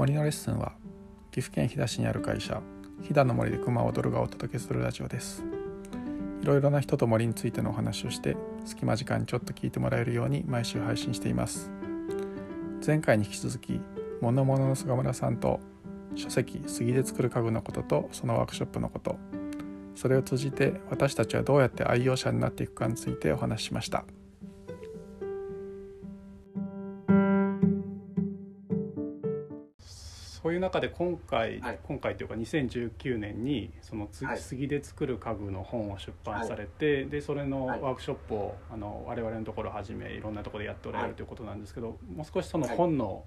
森のレッスンは岐阜県飛騨市にある会社飛騨の森で熊を踊るがお届けするラジオです。いろいろな人と森についてのお話をして隙間時間にちょっと聞いてもらえるように毎週配信しています。前回に引き続き物々の菅村さんと書籍杉で作る家具のこととそのワークショップのことそれを通じて私たちはどうやって愛用者になっていくかについてお話ししました。中で今回、はい、今回というか2019年にそのつ、はい、杉で作る家具の本を出版されて、はい、でそれのワークショップをあの我々のところをはじめいろんなところでやっておられるということなんですけど、もう少しその本の、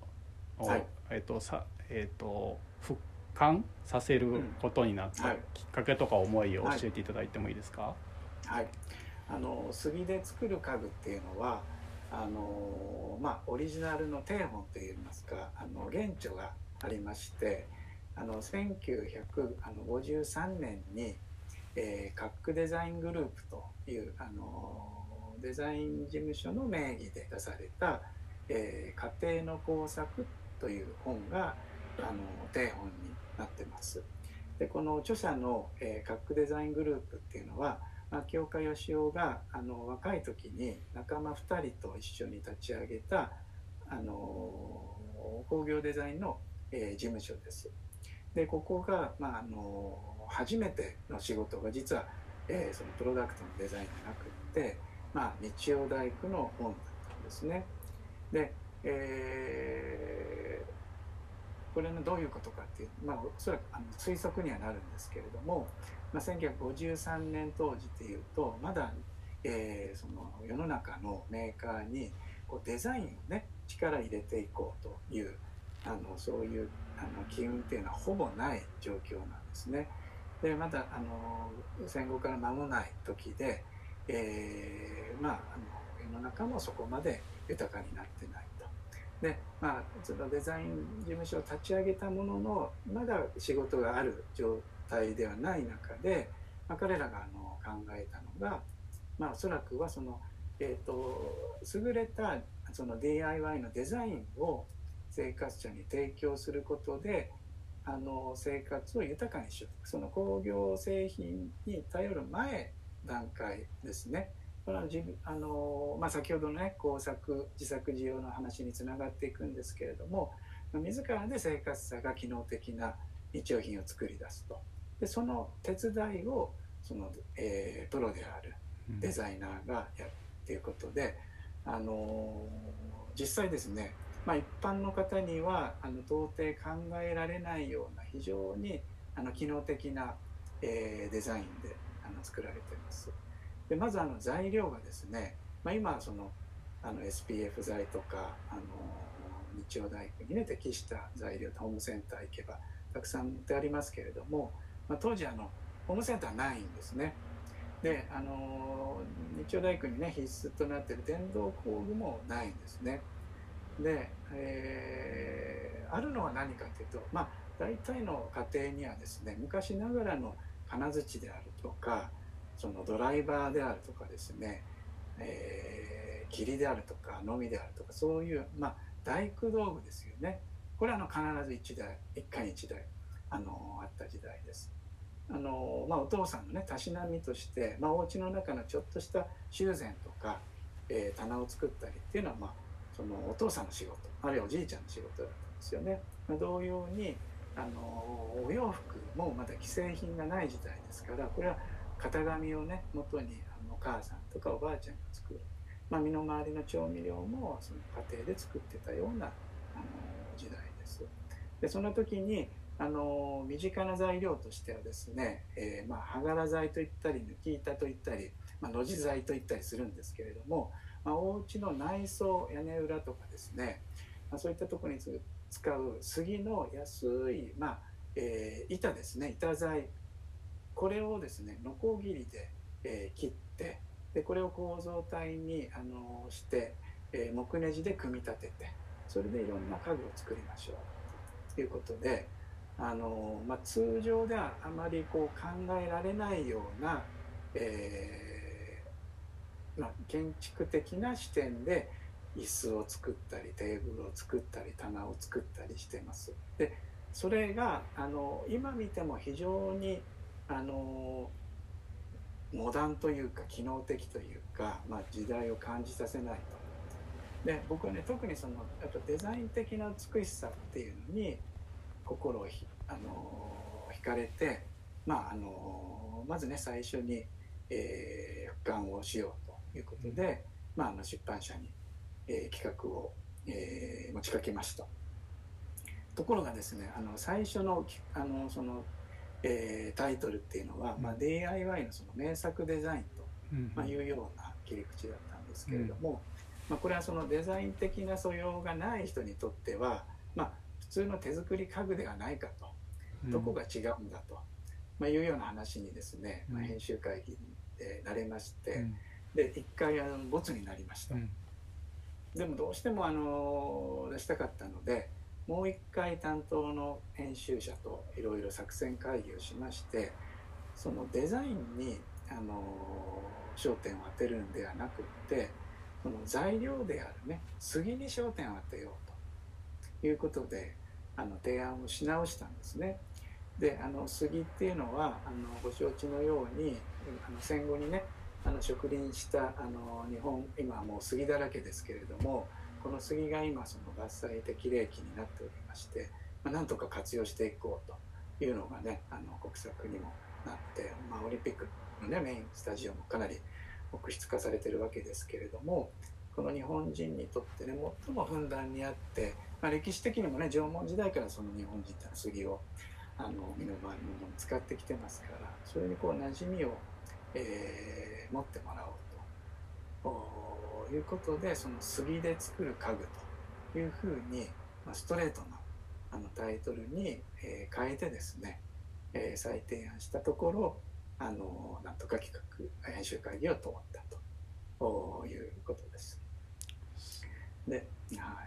えっ、とさえっ、ー、と復刊させることになったきっかけとか思いを教えていただいてもいいですか？はい、あの杉で作る家具っていうのはあのまあオリジナルの定本といいますかあの原著がありましてあの1953年に、えー、カックデザイングループというあのデザイン事務所の名義で出された「えー、家庭の工作」という本があの定本になってます。でこの著者の、えー、カックデザイングループっていうのは秋岡義雄があの若い時に仲間2人と一緒に立ち上げたあの工業デザインのえー、事務所です。でここが、まあ、あの初めての仕事が実は、えー、そのプロダクトのデザインじゃなくって、まあ、日曜大工の本だったんですね。で、えー、これのどういうことかっていう、まあ、おそらくあの推測にはなるんですけれども、まあ、1953年当時っていうとまだ、えー、その世の中のメーカーにこうデザインをね力入れていこうというあのそういうあの機運っていうのはほぼない状況なんですね。でまだあの戦後から間もない時で、えー、まああの世の中もそこまで豊かになってないと。でまあそのデザイン事務所を立ち上げたもののまだ仕事がある状態ではない中で、まあ、彼らがあの考えたのが、まあ、おそらくはその、えーと優れたその DIY のデザインを生活者に提供することであの生活を豊かにしよう。その工業製品に頼る前段階ですね。これは自分あの、まあ、先ほどのね工作自作自用の話につながっていくんですけれども自らで生活者が機能的な日用品を作り出すと。でその手伝いをその、えー、プロであるデザイナーがやるっていうことで、あの実際ですねまあ、一般の方にはあの到底考えられないような非常にあの機能的な、えー、デザインであの作られてます。でまずあの材料がですね、まあ、今そのあの SPF 材とかあの日曜大工にね適した材料ホームセンター行けばたくさん売ってありますけれども、まあ、当時あのホームセンターないんですね。であの日曜大工にね必須となってる電動工具もないんですね。で、えー、あるのは何かというとまあ大体の家庭にはですね昔ながらの金槌であるとかそのドライバーであるとかですね、えー、霧であるとかのみであるとかそういう、まあ、大工道具ですよねこれはあの必ず1台1回1台あのあった時代です。あのまあ、お父さんのねたしなみとして、まあ、お家の中のちょっとした修繕とか、えー、棚を作ったりっていうのは、まあ、そのお父さんの仕事あるいはおじいちゃんの仕事だったんですよね。同様にあのお洋服もまだ既製品がない時代ですからこれは型紙をね元にあのお母さんとかおばあちゃんが作る、まあ、身の回りの調味料もその家庭で作ってたようなあの時代です。でその時にあの身近な材料としてはですね、えー、まあ羽柄材といったり抜き板といったり、まあ、のじ材といったりするんですけれどもまあ、お家の内装屋根裏とかですね、まあ、そういったところに使う杉の安い、まあえー、板ですね。板材。これをですねノコギリで、えー、切ってでこれを構造体にあのして、えー、木ネジで組み立ててそれでいろんな家具を作りましょう。ということであの、まあ、通常ではあまりこう考えられないような、えーまあ、建築的な視点で、椅子を作ったりテーブルを作ったり棚を作ったりしてます。でそれがあの今見ても非常にあのモダンというか機能的というか、まあ、時代を感じさせないと。で僕はね特にそのやっぱデザイン的な美しさっていうのに心をひあの惹かれて、まあ、あのまずね最初に、えー、俯瞰をしよういうことで、まあ、あの出版社に、えー、企画を、えー、持ちかけました。ところがですねあの最初のあのその、えー、タイトルっていうのは、まあ、DIY のその名作デザインと、まあ、いうような切り口だったんですけれども、まあ、これはそのデザイン的な素養がない人にとっては、まあ、普通の手作り家具ではないかとどこが違うんだと、まあ、いうような話にですね、まあ、編集会議でなれまして、で一回あのボツになりました、でもどうしてもあの出したかったのでもう一回担当の編集者といろいろ作戦会議をしましてそのデザインにあの焦点を当てるんではなくってその材料であるね杉に焦点を当てようということであの提案をし直したんですね。であの杉っていうのはあのご承知のようにあの戦後にねあの植林したあの日本今はもう杉だらけですけれどもこの杉が今その伐採適齢期になっておりまして、まあ、なんとか活用していこうというのがねあの国策にもなって、まあ、オリンピックの、ね、メインスタジオもかなり木質化されてるわけですけれどもこの日本人にとってね最もふんだんにあって、まあ、歴史的にもね縄文時代からその日本人って杉をあの身の回りのものに使ってきてますからそれにこう馴染みを、えー、持ってもらおうと。いうことでその杉で作る家具というふうに、まあ、ストレートなあのタイトルに、えー、変えてですね、えー、再提案したところあのなんとか企画編集会議を通ったということです。で,、は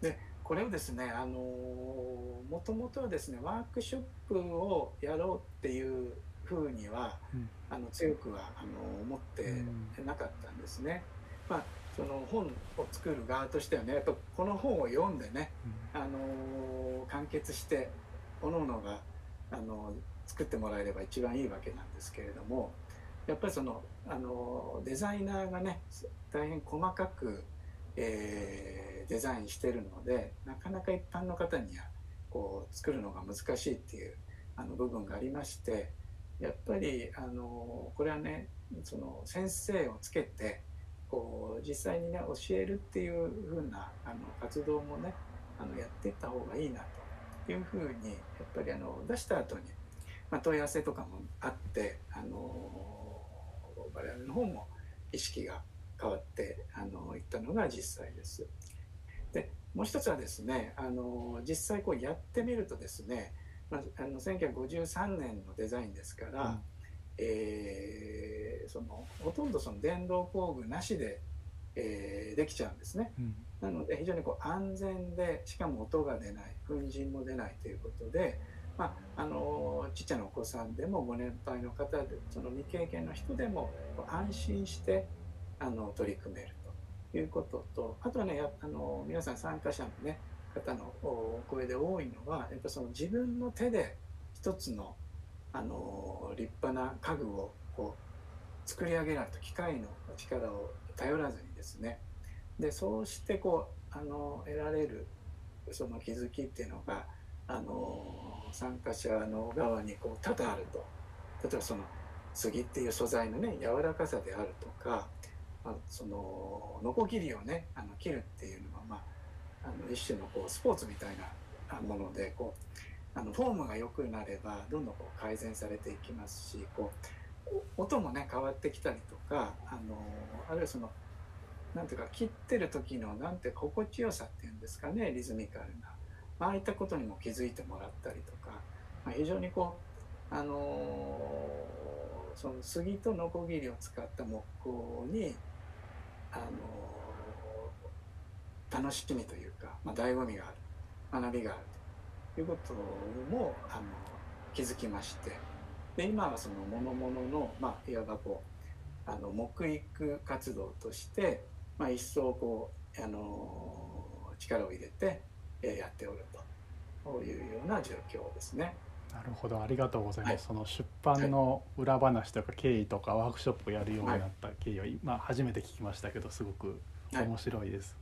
い、でこれをですねあのもともとはですねワークショップをやろうっていうふうには、うん、あの強くはあの思ってなかったんですね。まあその本を作る側としてはねやっぱこの本を読んでね、うん、あの完結して各々があの作ってもらえれば一番いいわけなんですけれどもやっぱりそのあのデザイナーがね大変細かく、えー、デザインしてるのでなかなか一般の方にはこう作るのが難しいっていうあの部分がありましてやっぱりあのこれはねその先生をつけてこう実際にね教えるっていう風なあの活動もねあのやっていった方がいいなというふうにやっぱりあの出した後に、まあ、問い合わせとかもあってあの我々の方も意識が変わってあのいったのが実際です。でもう一つはですねあの実際こうやってみるとですね、まあ、あの1953年のデザインですから、うん。えー、そのほとんどその電動工具なしで、えー、できちゃうんですね、うん、なので非常にこう安全でしかも音が出ない粉塵も出ないということで、まあ、あのちっちゃなお子さんでもご年配の方でその未経験の人でも安心してあの取り組めるということとあとはねあの皆さん参加者の、ね、方のお声で多いのはやっぱその自分の手で一つのあの立派な家具をこう作り上げられた機械の力を頼らずにですね。でそうしてこうあの得られるその気づきっていうのがあの参加者の側にこう多々あると。例えばその杉っていう素材のね柔らかさであるとか、まあ、そのノコギリをねあの切るっていうのは、あ、の一種のこうスポーツみたいなものでこうあのフォームが良くなればどんどんこう改善されていきますしこう音もね変わってきたりとかあのあるいはそのなんていうか切ってる時のなんて心地よさっていうんですかねリズミカルな、まああいったことにも気づいてもらったりとか、まあ、非常にこうあのその杉とノコギリを使った木工にあの楽しみというか、まあ、醍醐味がある学びがあるいうこともあの気づきまして。で今はその諸々の、まあ、いわばこうあの木育活動として、まあ、一層こう、あの力を入れて、えやっておると。いうような状況ですね。なるほど。ありがとうございます、はい、その出版の裏話とか経緯とかワークショップをやるようになった経緯は、今初めて聞きましたけどすごく面白いです。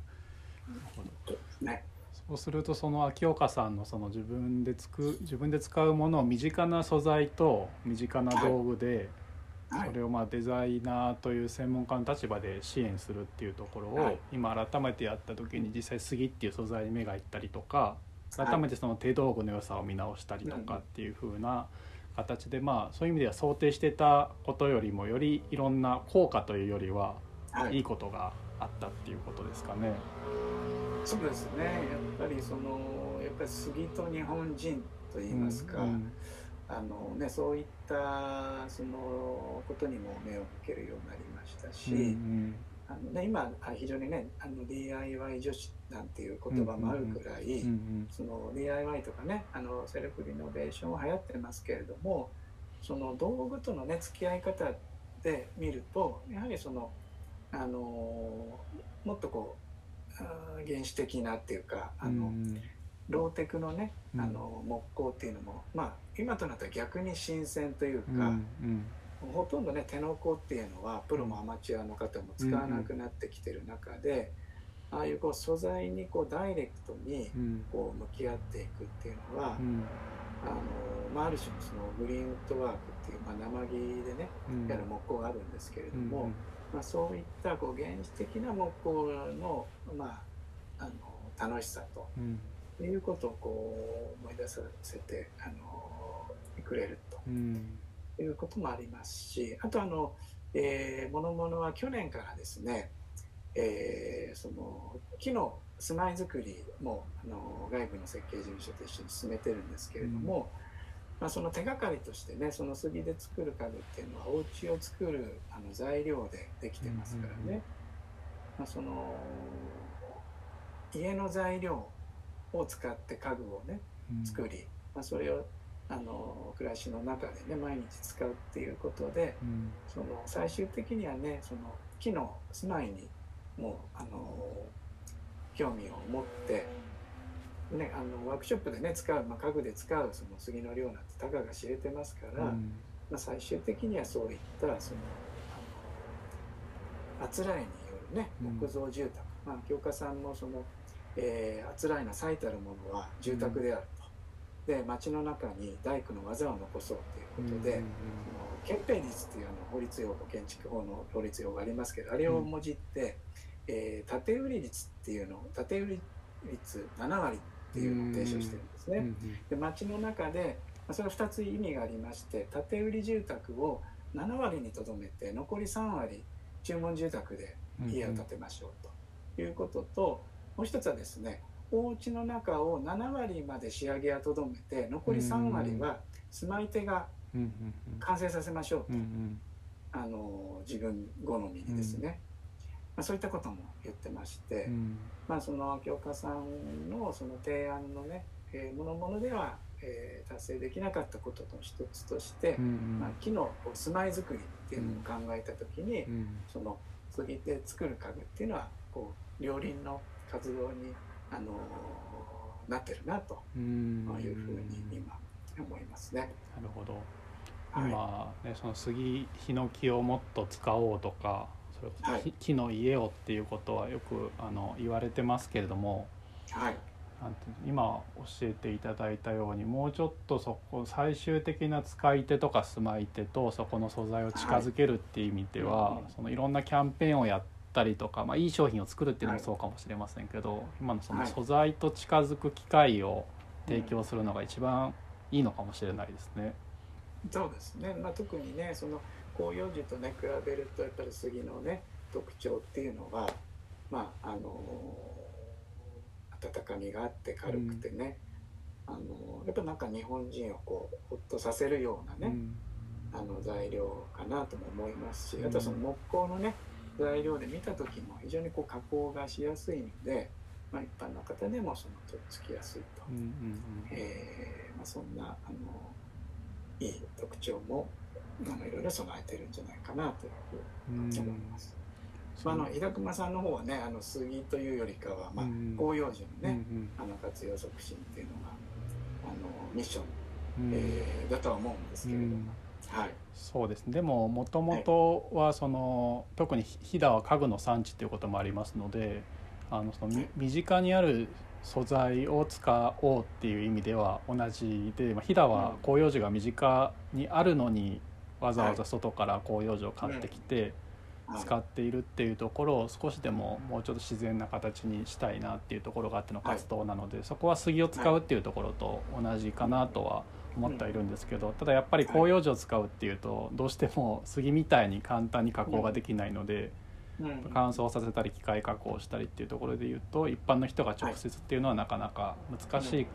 そうするとその秋岡さんのその自分でつく自分で使うものを身近な素材と身近な道具で、それをまあデザイナーという専門家の立場で支援するっていうところを今改めてやった時に実際杉っていう素材に目がいったりとか改めてその手道具の良さを見直したりとかっていう風な形でまあそういう意味では想定してたことよりもよりいろんな効果というよりはいいことがあったっていうことですかね。そうですね。やっぱりそのやっぱり杉と日本人といいますか、うんうん、あのね、そういったそのことにも目を向けるようになりましたし、うんうん、あのね、今非常にねあの DIY 女子なんていう言葉もあるくらい、うんうん、その DIY とかねあのセルフリノベーションは流行ってますけれどもその道具とのね付き合い方で見るとやはりそのあのもっとこう原始的なっていうかあの、うん、ローテクのねあの木工っていうのも、まあ今となったら逆に新鮮というか、うんうん。ほとんどね手の子っていうのはプロもアマチュアの方も使わなくなってきてる中で、ああいうこう素材にこうダイレクトにこう向き合っていくっていうのは、あのまあ、ある種のそのグリーンウッドワークっていう、まあ、生木でね、やる木工があるんですけれども、まあ、そういったこう原始的な木工の,、まあ、あの楽しさと、いうことをこう思い出させてあのくれると。いうこともありますしあとあの、えー、ものものは去年からですね、えー、その木の住まいづくりもあの外部の設計事務所と一緒に進めてるんですけれども、うん、まあ、その手がかりとしてねその杉で作る家具っていうのはお家を作るあの材料でできてますからね、まあ、その家の材料を使って家具をね作り、まあ、それをあの暮らしの中でね毎日使うっていうことで、うん、その最終的にはねその木の住まいにもうあの興味を持って、ね、あのワークショップでね使う、まあ、家具で使うその杉の量なんてたかが知れてますから、うん、まあ、最終的にはそういったそのあつらいによるね木造住宅、うん、まあ京香さんのその、えー、あつらいの最たるものは住宅であるで町の中に大工の技を残そうということで、うん。うんうん、憲兵率っていうあの法律用語建築法の法律用語がありますけどあれをもじって、うん、えー、建売率っていうのを建売率7割っていうのを提唱してるんですね。うん。うん、で町の中でそれは2つ意味がありまして建売住宅を7割にとどめて残り3割注文住宅で家を建てましょうと。いうことと、もう一つはですねお家の中を7割まで仕上げはとどめて残り3割は住まい手が完成させましょうと、あの自分好みにですね、まあ、そういったことも言ってまして、まあその京香さんのその提案のね、えー、ものものでは、えー、達成できなかったことの一つとして、まあ、木の住まいづくりっていうのを考えた時に、その杉で作る家具っていうのはこう両輪の活動にあのなってるなというふうに今思いますね。なるほど。今、ね、その杉ヒノキをもっと使おうとかそれこそ、はい、木の家をっていうことはよくあの言われてますけれども、はい、なんて今教えていただいたようにもうちょっとそこ最終的な使い手とか住まい手とそこの素材を近づけるっていう意味では、はい、そのいろんなキャンペーンをやったりとか、まあ、いい商品を作るっていうのもそうかもしれませんけど、はい、今のその素材と近づく機会を提供するのが一番いいのかもしれないですね。そうですね、まあ、特にねその広葉樹とね比べるとやっぱり杉のね特徴っていうのはまああの温かみがあって軽くてね、うん、あのやっぱなんか日本人をこうほっとさせるようなね、うん、あの材料かなとも思いますし、あとはその木工のね材料で見た時も非常にこう加工がしやすいので、まあ、一般の方でもそのとっつきやすいと、えまあ、そんなあのいい特徴もあのいろいろ備えてるんじゃないかなというふうに思います。まあ、あの平熊さんの方はねあの杉というよりかは、まあうん広葉樹のね、あの活用促進っていうのがあのミッション、うん。えーだとは思うんですけれども、うん。はい。そうですね。でももともとはその、特に飛騨は家具の産地ということもありますのであのそのみ身近にある素材を使おうっていう意味では同じで、まあ、飛騨は広葉樹が身近にあるのにわざわざ外から広葉樹を買ってきてはい使っているっていうところを少しでももうちょっと自然な形にしたいなっていうところがあっての活動なのでそこは杉を使うっていうところと同じかなとは思ってはいるんですけどただやっぱり広葉樹を使うっていうとどうしても杉みたいに簡単に加工ができないのでうん。乾燥させたり機械加工したりっていうところで言うと一般の人が直接っていうのはなかなか難しい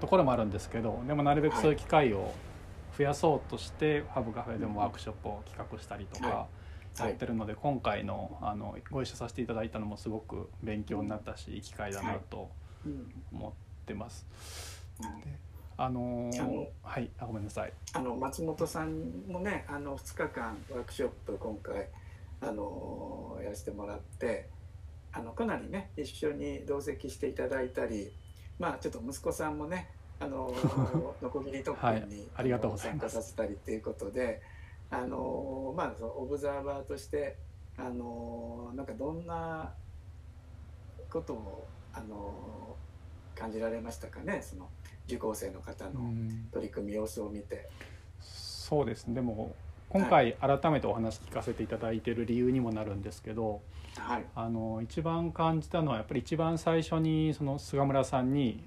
ところもあるんですけどでもなるべくそういう機会を増やそうとしてファブカフェでもワークショップを企画したりとかはやってるので今回のあのご一緒させていただいたのもすごく勉強になったしい。い機会だなとうん。思ってます。うん。あのーはい。あごめんなさい。あの松本さんもねあの2日間ワークショップ今回あのやらせてもらってあのかなりね一緒に同席していただいたりまあちょっと息子さんもねあの ノコギリ特訓に、はいありがとうございます。参加させたりっていうことであのまあそのオブザーバーとしてあのなんかどんなことをあの感じられましたかね？その受講生の方のうん。取り組み様子を見て。そうですね。でも今回改めてお話聞かせていただいてる理由にもなるんですけどはい。あの一番感じたのはやっぱり一番最初にその菅村さんに、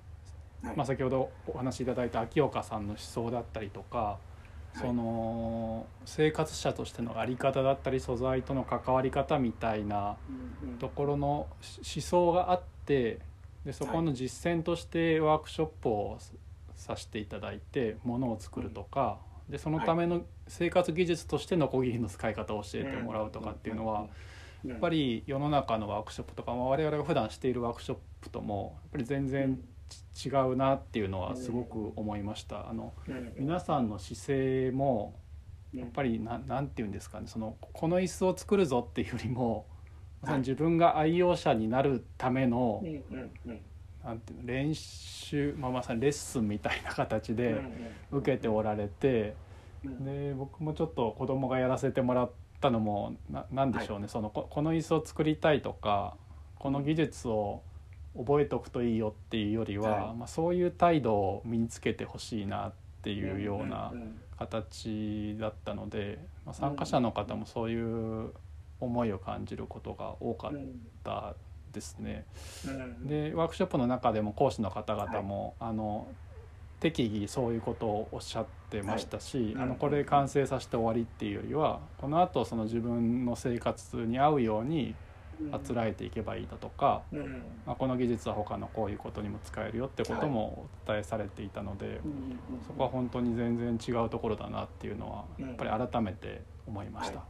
はい。まあ、先ほどお話しいただいた秋岡さんの思想だったりとか、いその生活者としての在り方だったり素材との関わり方みたいなところの思想があってでそこの実践としてワークショップをさせていただいてものを作るとかでそのための生活技術としてノコギリの使い方を教えてもらうとかっていうのはややっぱり世の中のワークショップとかまあ我々が普段しているワークショップともやっぱり全然ち違うなっていうのはすごく思いました。あの皆さんの姿勢もやっぱりななんて言うんですかね。そのこの椅子を作るぞっていうよりも自分が愛用者になるためのうんうんうん。なんていうの練習、まあ、まさにレッスンみたいな形でうん受けておられてうん。で僕もちょっと子供がやらせてもらったのもななんでしょうね、そのここの椅子を作りたいとかこの技術を覚えておくといいよっていうよりは、はい。まあ、そういう態度を身につけてほしいなっていうような。形だったので、まあ、参加者の方もそういう思いを感じることが多かっうんたですね。うん。でワークショップの中でも講師の方々も、あの適宜そういうことをおっしゃってましたし、はい。あのこれで完成させて終わりっていうよりはこのあとその自分の生活に合うようにあつらえていけばいいだとか、うん。まあ、この技術は他のこういうことにも使えるよってこともお伝えされていたので。うんそこは本当に全然違うところだなっていうのはうん。やっぱり改めて思いました。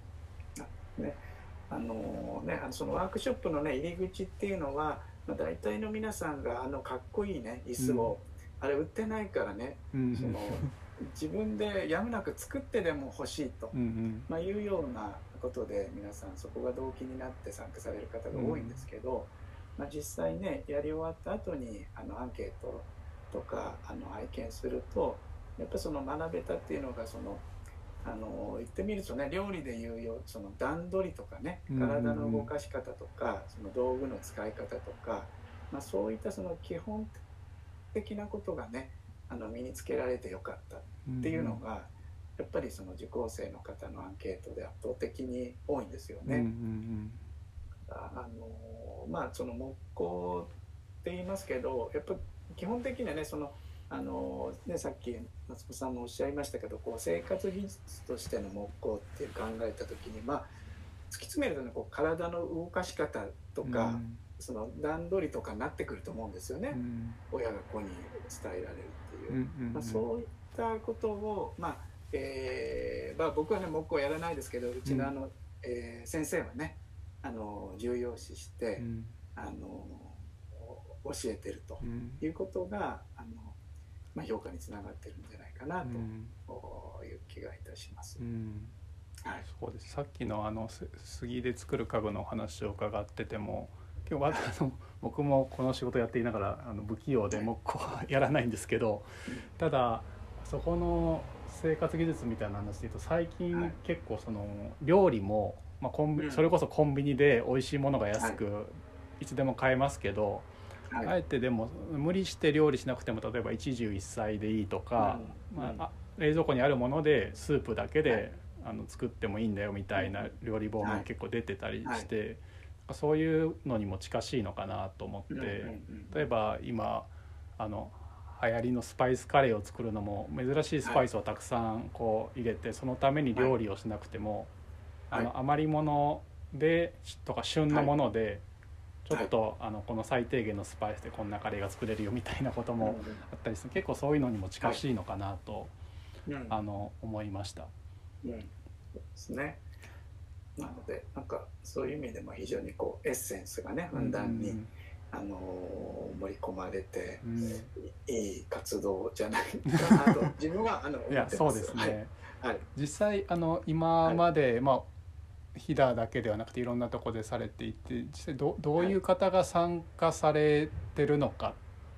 あのねあのそのワークショップのね入り口っていうのは、まあ、大体の皆さんがあのかっこいいね椅子を、あれ売ってないからねうん。その 自分でやむなく作ってでも欲しいと、うんうん。まあ、いうようなことで皆さんそこが動機になって参加される方が多いんですけど、まあ、実際ねやり終わった後にあのアンケートとかあの拝見するとやっぱその学べたっていうのがそのあの言ってみるとね料理でいうよその段取りとかねうんうんうん。体の動かし方とか、その道具の使い方とか、まあ、そういったその基本的なことがねあの身につけられてよかったっていうのが、やっぱりその受講生の方のアンケートで圧倒的に多いんですようんうんね。ああのまあその木工って言いますけどやっぱ基本的にはねそのあのねさっき松本さんもおっしゃいましたけどこう生活技術としての木工っていう考えた時にまあ突き詰めるとねこう体の動かし方とうん。か、その段取りとかになってくると思うんですよね、うん。親が子に伝えられるっていう。まあ、そういったことを、まあえーまあ、僕はね木工やらないですけどうちのあの、えー先生はねあの重要視して、うん。あの教えてるとうん。いうことがあの、まあ、評価につながってるんじゃないかなうん。という気がいたします。う。ん。はい。そうです。さっきのあのす杉で作る家具のお話を伺ってても今日はあの 僕もこの仕事やっていながらあの不器用で木工はやらないんですけどただそこの生活技術みたいな話で言うと最はい。近結構その料理も、まあ、コンビうん。それこそコンビニで美味しいものが安くい。つでも買えますけど、はい。あえてでも無理して料理しなくても例えば一汁一菜でいいとか、うん。まああ冷蔵庫にあるものでスープだけで、はい。あの作ってもいいんだよみたいな料理本はい。も結構出てたりして、そういうのにも近しいのかなと思って、例えば今あの流行りのスパイスカレーを作るのも珍しいスパイスをたくさんこう入れてそのために料理をしなくても、はい。あの余り物でとか旬のもので、ちょっと、あのこの最低限のスパイスでこんなカレーが作れるよみたいなこともあったりする。結構そういうのにも近しいのかなと、あの思いました。うん。ですね。なのでなんかそういう意味でも非常にこうエッセンスがねふんだんに、うんあの盛り込まれてうん。いい活動じゃないかなと 自分はあの思っいてます。やそうですね、はい、はい。実際あの今まで、まあ飛騨だけではなくていろんなとこでされていて実際どどういう方が参加されてるのか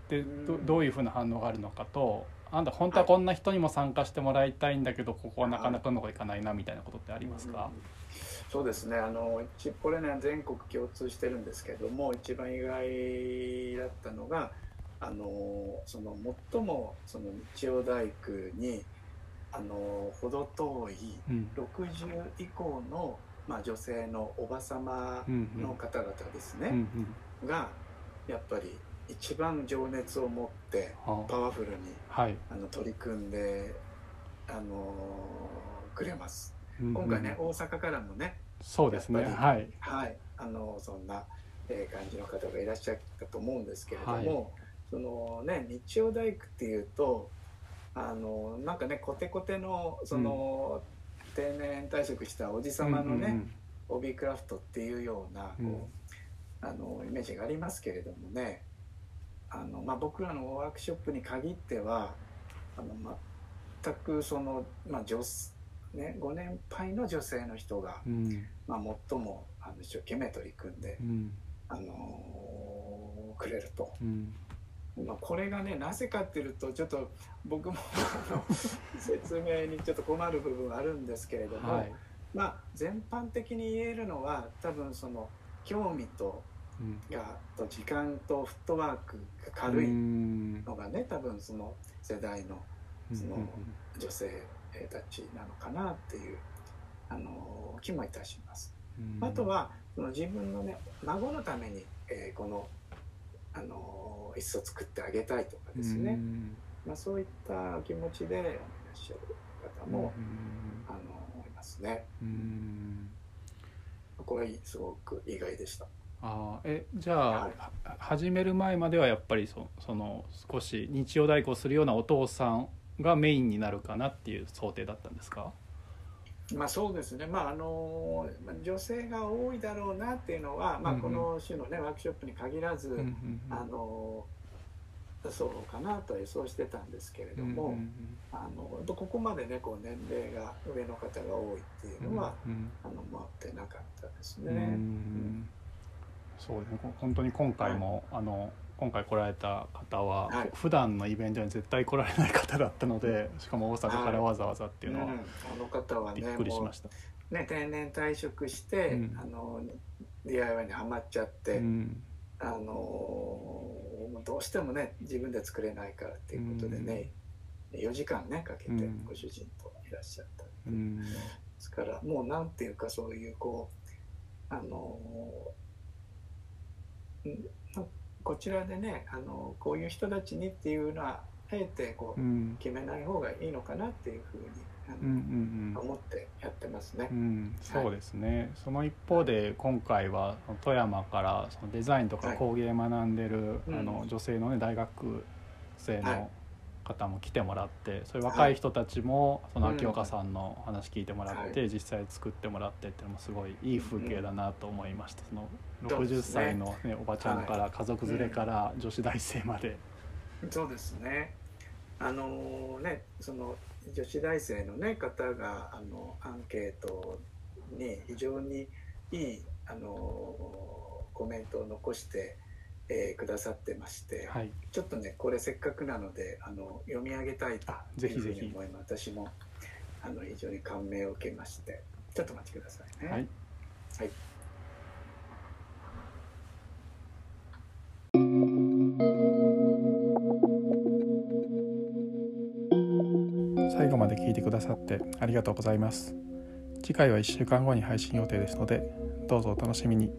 ってどうん。どういうふうな反応があるのかとあんた本当はこんな人にも参加してもらいたいんだけどここはなかなかうまくいかないなみたいなことってありますか、そうですね。あの一これね全国共通してるんですけども一番意外だったのがあのその最もその日曜大工にあの程遠いうん。60以降の、まあ、女性のおばさまうんうんの方々ですうんうね、んがやっぱり一番情熱を持ってはパワフルにあはい、あの取り組んであのくれます。うんうん。今回ね、大阪からもねそうですね。はい。はい、あのそんな、えー感じの方がいらっしゃったと思うんですけれども、そのね日曜大工っていうとあのなんかねコテコテのその、定年退職したおじさまのね、うんうんオビークラフトっていうようなこう、うん。あのイメージがありますけれどもねあの、まあ、僕らのワークショップに限ってはあの全くその、まあ女ね、ご年配の女性の人が、うん。まあ、最もあの一生懸命取り組んで、うん。あのくれると。うん。まあ、これがねなぜかっていうとちょっと僕も 説明にちょっと困る部分はあるんですけれども、はい。まあ全般的に言えるのは多分その興味とうん。がと時間とフットワークが軽ういんのがね多分その世代のその女性たちなのかなっていうあの気もいたします。うんあとはその自分のね孫のために、えーこのあの椅子を作ってあげたいとかですね、うんまあ、そういった気持ちでいらっしゃる方も、あのいますね。うんこれすごく意外でした。あーえじゃあ、はいは始める前まではやっぱりそその少し日曜代行するようなお父さんがメインになるかなっていう想定だったんですか？まあそうですね、まああのまあ女性が多いだろうなっていうのは、まあ、この種の、ねワークショップに限らず、あのそうかなとは予想してたんですけれども、あのここまでねこう年齢が上の方が多いっていうのは、うんあの持ってなかったですね。んそうですね。こ本当に今回も、あの今回来られた方は、はい。普段のイベントに絶対来られない方だったのでしかも大阪からわざわざっていうのはうんあの方はびねもっくりしました。うね定年退職して、うん。あの DIY にはまっちゃって、うん。あのどうしてもね自分で作れないからっていうことでね、4時間ねかけてうん。ご主人といらっしゃった、う。ん。ですからもうなんていうかそういうこうあのんこちらでねあのこういう人たちにっていうのはあえてこううん。決めない方がいいのかなっていうふうにうんうんうん。思ってやってますね。う。ん、そうですね、その一方で今回は富山からそのデザインとかはい。工芸学んでる、うん。あの女性のね大学生はい。の方も来てもらってそういう若い人たちもその秋岡さんの話聞いてもらって、は実際作ってもらってっていうのもすごいいい風景だなと思いました、その60そうですね。歳の、ね、おばちゃんから家族連れから女子大生まで。そうですね。あのねその女子大生の、ね、方があのアンケートに非常にいいあのコメントを残して、えーくださってまして、はい。ちょっとねこれせっかくなのであの読み上げたいというふうひぜひに思います。私もあの非常に感銘を受けましてちょっとお待ちくださいね。はい。はい。最後まで聞いてくださってありがとうございます。次回は1週間後に配信予定ですのでどうぞお楽しみに